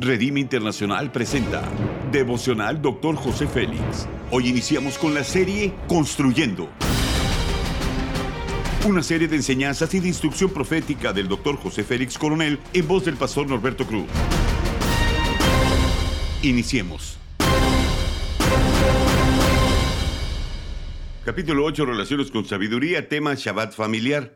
Redime Internacional presenta Devocional Dr. José Félix. Hoy iniciamos con la serie Construyendo. Una serie de enseñanzas y de instrucción profética del Dr. José Félix Coronel en voz del pastor Norberto Cruz. Iniciemos. Capítulo 8, Relaciones con Sabiduría, tema Shabbat familiar.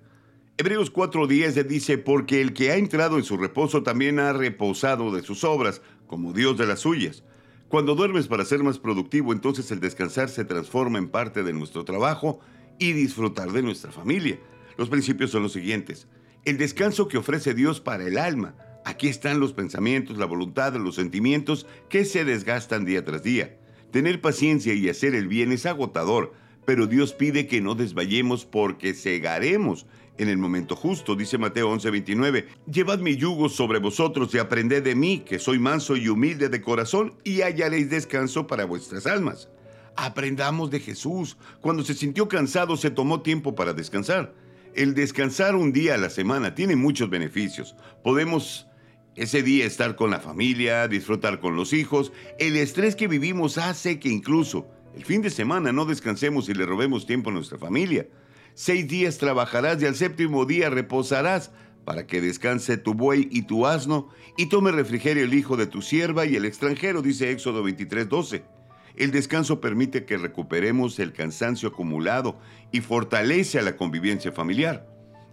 Hebreos 4:10 dice, porque el que ha entrado en su reposo también ha reposado de sus obras, como Dios de las suyas. Cuando duermes para ser más productivo, entonces el descansar se transforma en parte de nuestro trabajo y disfrutar de nuestra familia. Los principios son los siguientes. El descanso que ofrece Dios para el alma. Aquí están los pensamientos, la voluntad, los sentimientos que se desgastan día tras día. Tener paciencia y hacer el bien es agotador, pero Dios pide que no desvayemos porque cegaremos en el momento justo, dice Mateo 11:29. Llevad mi yugo sobre vosotros y aprended de mí, que soy manso y humilde de corazón, y hallaréis descanso para vuestras almas. Aprendamos de Jesús. Cuando se sintió cansado, se tomó tiempo para descansar. El descansar un día a la semana tiene muchos beneficios. Podemos ese día estar con la familia, disfrutar con los hijos. El estrés que vivimos hace que incluso el fin de semana no descansemos y le robemos tiempo a nuestra familia. Seis días trabajarás y al séptimo día reposarás, para que descanse tu buey y tu asno, y tome refrigerio el hijo de tu sierva y el extranjero, dice Éxodo 23:12. El descanso permite que recuperemos el cansancio acumulado y fortalece a la convivencia familiar.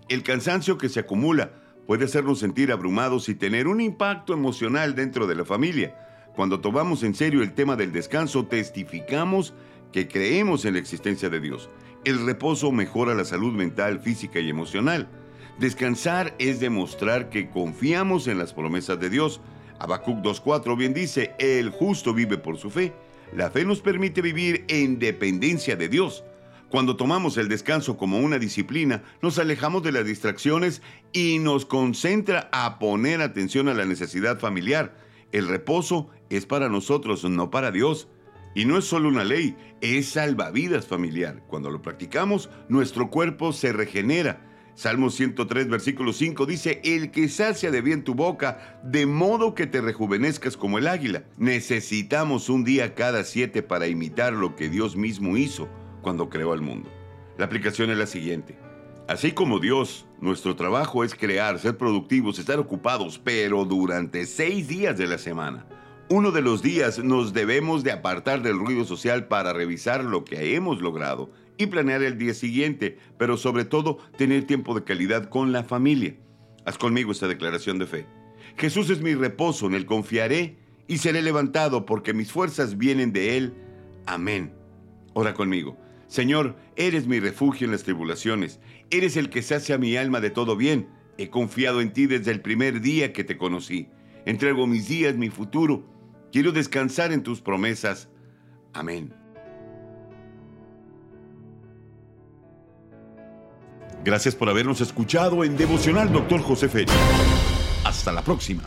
El cansancio que se acumula puede hacernos sentir abrumados y tener un impacto emocional dentro de la familia. Cuando tomamos en serio el tema del descanso, testificamos que creemos en la existencia de Dios. El reposo mejora la salud mental, física y emocional. Descansar es demostrar que confiamos en las promesas de Dios. Habacuc 2.4 bien dice, el justo vive por su fe. La fe nos permite vivir en dependencia de Dios. Cuando tomamos el descanso como una disciplina, nos alejamos de las distracciones y nos concentra a poner atención a la necesidad familiar. El reposo es para nosotros, no para Dios. Y no es solo una ley, es salvavidas familiar. Cuando lo practicamos, nuestro cuerpo se regenera. Salmo 103, versículo 5 dice, El que sacia de bien tu boca, de modo que te rejuvenezcas como el águila. Necesitamos un día cada siete para imitar lo que Dios mismo hizo cuando creó al mundo. La aplicación es la siguiente. Así como Dios, nuestro trabajo es crear, ser productivos, estar ocupados, pero durante seis días de la semana. Uno de los días nos debemos de apartar del ruido social para revisar lo que hemos logrado y planear el día siguiente, pero sobre todo tener tiempo de calidad con la familia. Haz conmigo esta declaración de fe. Jesús es mi reposo, en él confiaré y seré levantado porque mis fuerzas vienen de él. Amén. Ora conmigo. Señor, eres mi refugio en las tribulaciones, eres el que sacia mi alma de todo bien. He confiado en ti desde el primer día que te conocí. Entrego mis días, mi futuro Quiero descansar en tus promesas. Amén. Gracias por habernos escuchado en Devocional Doctor José Félix. Hasta la próxima.